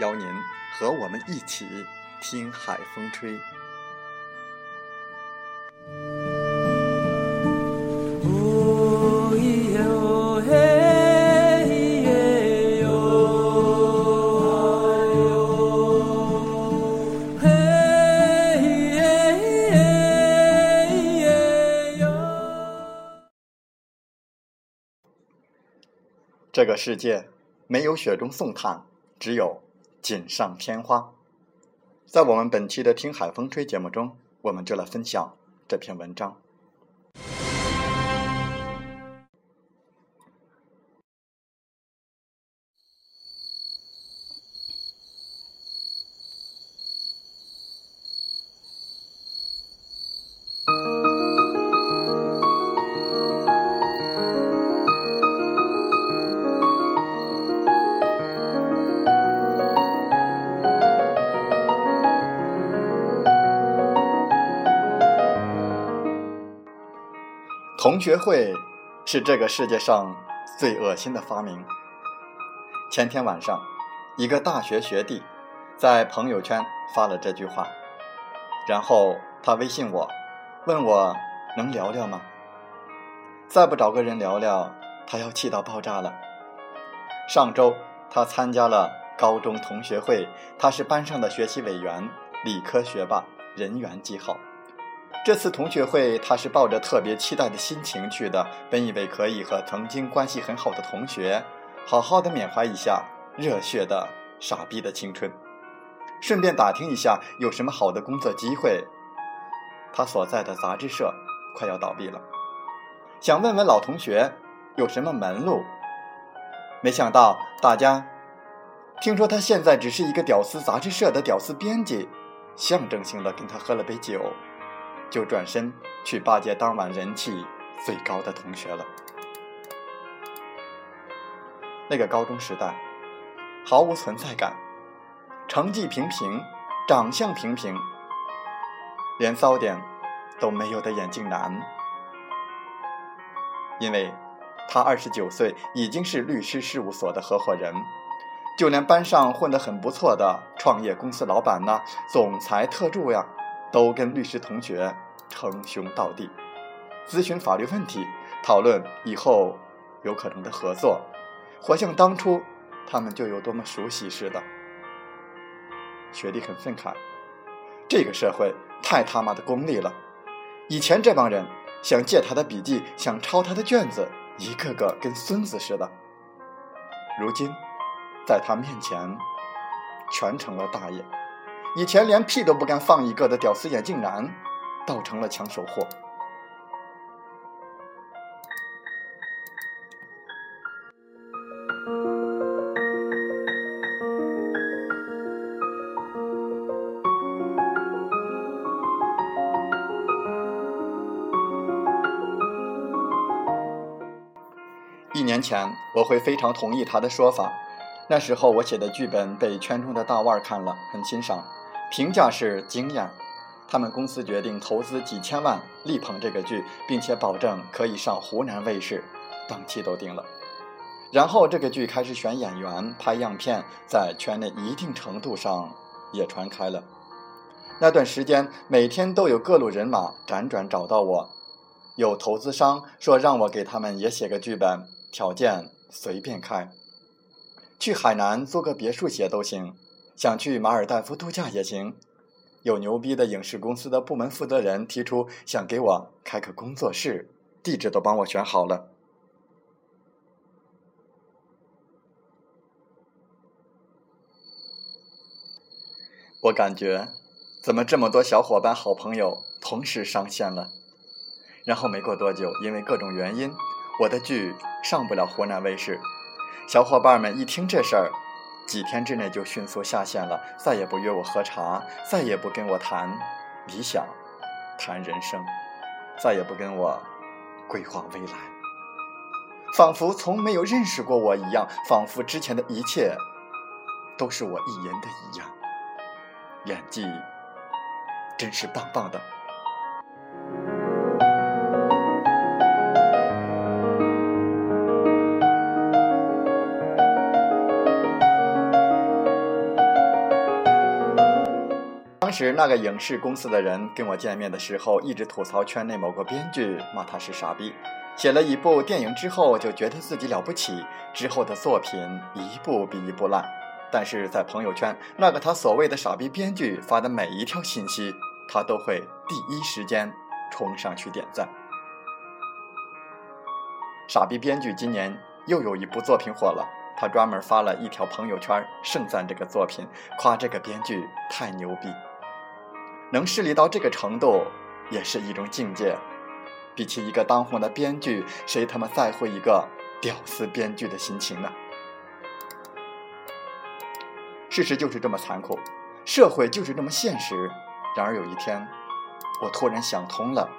邀您和我们一起听海风吹。这个世界没有雪中送炭，只有。锦上添花，在我们本期的《听海风吹》节目中，我们就来分享这篇文章。同学会是这个世界上最恶心的发明。前天晚上，一个大学学弟在朋友圈发了这句话，然后他微信我，问我能聊聊吗？再不找个人聊聊，他要气到爆炸了。上周他参加了高中同学会，他是班上的学习委员，理科学霸，人缘极好。这次同学会，他是抱着特别期待的心情去的，本以为可以和曾经关系很好的同学，好好的缅怀一下热血的傻逼的青春，顺便打听一下有什么好的工作机会。他所在的杂志社快要倒闭了，想问问老同学有什么门路。没想到大家听说他现在只是一个屌丝杂志社的屌丝编辑，象征性的跟他喝了杯酒。就转身去巴结当晚人气最高的同学了。那个高中时代，毫无存在感，成绩平平，长相平平，连骚点都没有的眼镜男，因为他二十九岁，已经是律师事务所的合伙人，就连班上混得很不错的创业公司老板呢，总裁、特助呀，都跟律师同学。称兄道弟，咨询法律问题，讨论以后有可能的合作，活像当初他们就有多么熟悉似的。学弟很愤慨，这个社会太他妈的功利了。以前这帮人想借他的笔记，想抄他的卷子，一个个跟孙子似的。如今，在他面前，全成了大爷。以前连屁都不敢放一个的屌丝眼镜男。倒成了抢手货。一年前，我会非常同意他的说法。那时候我写的剧本被圈中的大腕看了，很欣赏，评价是惊艳。他们公司决定投资几千万力捧这个剧，并且保证可以上湖南卫视，档期都定了。然后这个剧开始选演员、拍样片，在圈内一定程度上也传开了。那段时间，每天都有各路人马辗转找到我，有投资商说让我给他们也写个剧本，条件随便开。去海南租个别墅写都行，想去马尔代夫度假也行。有牛逼的影视公司的部门负责人提出想给我开个工作室，地址都帮我选好了。我感觉，怎么这么多小伙伴、好朋友同时上线了？然后没过多久，因为各种原因，我的剧上不了湖南卫视。小伙伴们一听这事儿，几天之内就迅速下线了，再也不约我喝茶，再也不跟我谈理想、谈人生，再也不跟我规划未来，仿佛从没有认识过我一样，仿佛之前的一切都是我一人的一样。演技真是棒棒的。时那个影视公司的人跟我见面的时候，一直吐槽圈内某个编剧，骂他是傻逼。写了一部电影之后，就觉得自己了不起，之后的作品一部比一部烂。但是在朋友圈，那个他所谓的傻逼编剧发的每一条信息，他都会第一时间冲上去点赞。傻逼编剧今年又有一部作品火了，他专门发了一条朋友圈盛赞这个作品，夸这个编剧太牛逼，能势力到这个程度也是一种境界。比起一个当红的编剧，谁他妈在乎一个屌丝编剧的心情呢？事实就是这么残酷，社会就是这么现实。然而有一天，我突然想通了：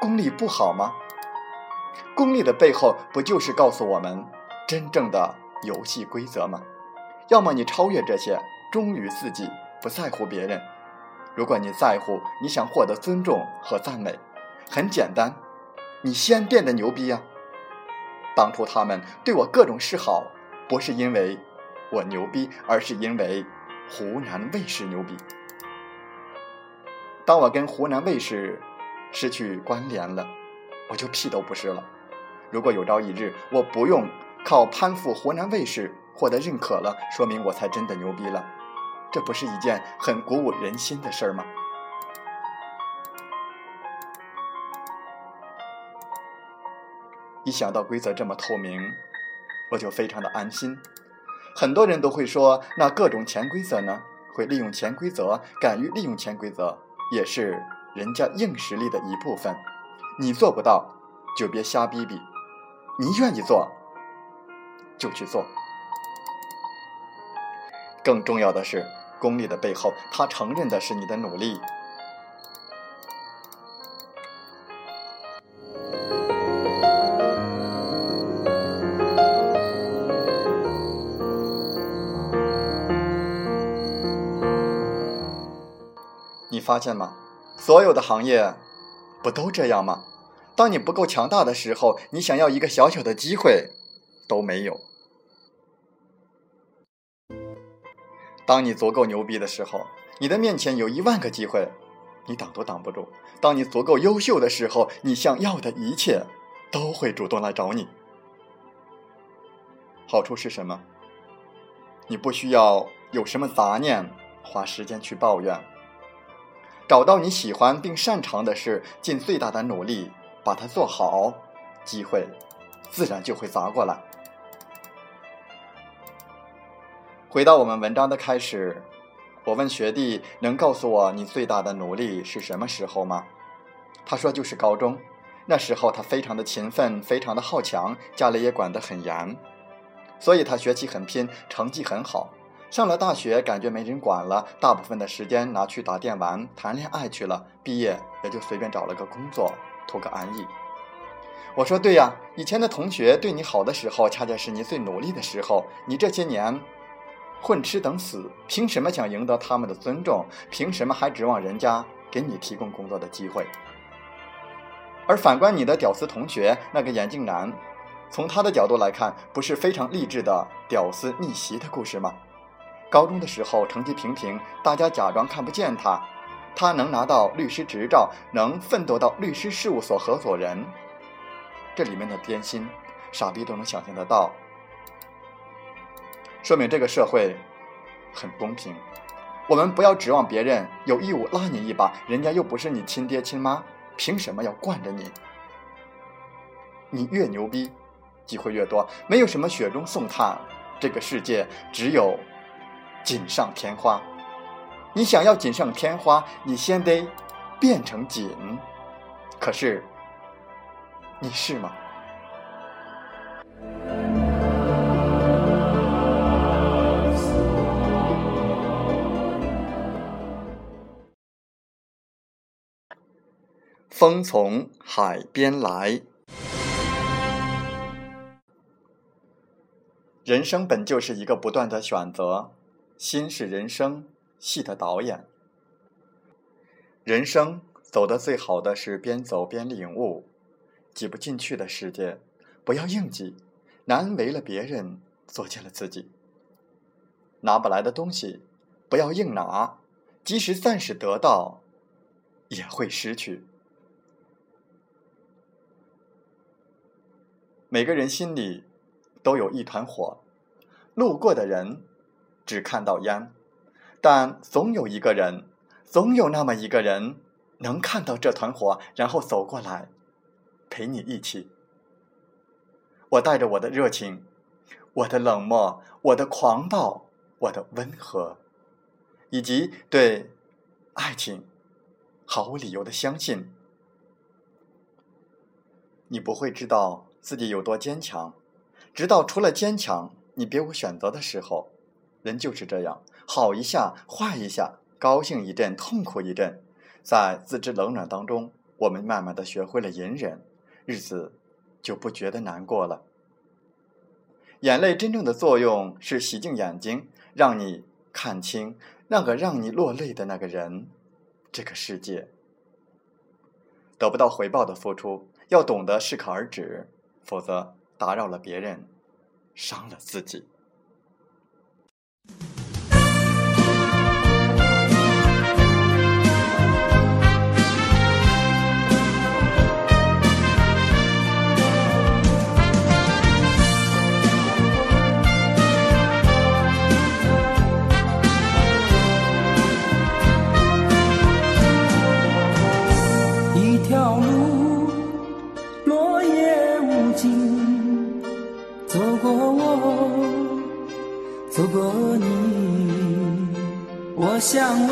功利不好吗？功利的背后不就是告诉我们真正的游戏规则吗？要么你超越这些，忠于自己，不在乎别人；如果你在乎，你想获得尊重和赞美，很简单，你先变得牛逼呀！当初他们对我各种示好，不是因为……我牛逼，而是因为湖南卫视牛逼。当我跟湖南卫视失去关联了，我就屁都不是了。如果有朝一日我不用靠攀附湖南卫视获得认可了，说明我才真的牛逼了。这不是一件很鼓舞人心的事儿吗？一想到规则这么透明，我就非常的安心。很多人都会说，那各种潜规则呢？会利用潜规则，敢于利用潜规则，也是人家硬实力的一部分。你做不到，就别瞎逼逼；你愿意做，就去做。更重要的是，功利的背后，他承认的是你的努力。你发现吗？所有的行业不都这样吗？当你不够强大的时候，你想要一个小小的机会都没有；当你足够牛逼的时候，你的面前有一万个机会，你挡都挡不住；当你足够优秀的时候，你想要的一切都会主动来找你。好处是什么？你不需要有什么杂念，花时间去抱怨。找到你喜欢并擅长的事，尽最大的努力把它做好，机会自然就会砸过来。回到我们文章的开始，我问学弟：“能告诉我你最大的努力是什么时候吗？”他说：“就是高中，那时候他非常的勤奋，非常的好强，家里也管得很严，所以他学习很拼，成绩很好。”上了大学，感觉没人管了，大部分的时间拿去打电玩、谈恋爱去了。毕业也就随便找了个工作，图个安逸。我说对呀，以前的同学对你好的时候，恰恰是你最努力的时候。你这些年混吃等死，凭什么想赢得他们的尊重？凭什么还指望人家给你提供工作的机会？而反观你的屌丝同学，那个眼镜男，从他的角度来看，不是非常励志的屌丝逆袭的故事吗？高中的时候成绩平平，大家假装看不见他，他能拿到律师执照，能奋斗到律师事务所合伙人，这里面的艰辛，傻逼都能想象得到。说明这个社会很公平。我们不要指望别人有义务拉你一把，人家又不是你亲爹亲妈，凭什么要惯着你？你越牛逼，机会越多。没有什么雪中送炭，这个世界只有锦上添花。你想要锦上添花，你先得变成锦。可是，你是吗？风从海边来。人生本就是一个不断的选择，心是人生。戏的导演，人生走得最好的是边走边领悟。挤不进去的世界，不要硬挤；难为了别人，作践了自己。拿不来的东西，不要硬拿，即使暂时得到，也会失去。每个人心里都有一团火，路过的人只看到烟。但总有一个人，总有那么一个人，能看到这团火，然后走过来，陪你一起。我带着我的热情，我的冷漠，我的狂暴，我的温和，以及对爱情毫无理由的相信。你不会知道自己有多坚强，直到除了坚强，你别无选择的时候。人就是这样。好一下，坏一下，高兴一阵，痛苦一阵，在自知冷暖当中，我们慢慢的学会了隐忍，日子就不觉得难过了。眼泪真正的作用是洗净眼睛，让你看清那个让你落泪的那个人。这个世界得不到回报的付出，要懂得适可而止，否则打扰了别人，伤了自己。想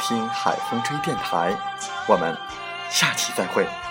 听海风吹电台”。我们下期再会。